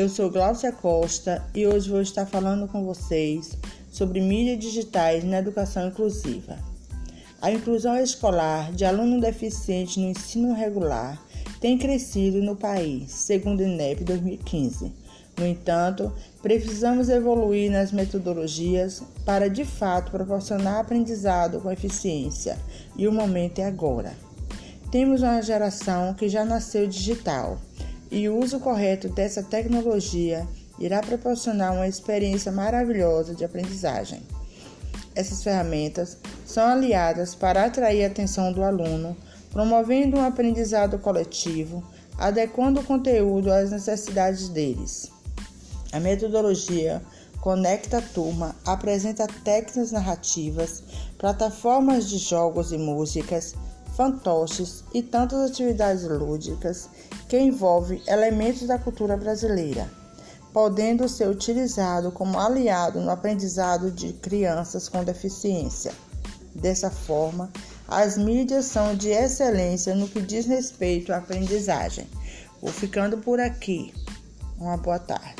Eu sou Glaucia Costa e hoje vou estar falando com vocês sobre mídias digitais na educação inclusiva. A inclusão escolar de aluno deficiente no ensino regular tem crescido no país, segundo o INEP 2015. No entanto, precisamos evoluir nas metodologias para de fato proporcionar aprendizado com eficiência, e o momento é agora. Temos uma geração que já nasceu digital e o uso correto dessa tecnologia irá proporcionar uma experiência maravilhosa de aprendizagem. Essas ferramentas são aliadas para atrair a atenção do aluno, promovendo um aprendizado coletivo, adequando o conteúdo às necessidades deles. A metodologia conecta a turma, apresenta técnicas narrativas, plataformas de jogos e músicas, fantoches e tantas atividades lúdicas que envolvem elementos da cultura brasileira, podendo ser utilizado como aliado no aprendizado de crianças com deficiência. Dessa forma, as mídias são de excelência no que diz respeito à aprendizagem. Vou ficando por aqui. Uma boa tarde.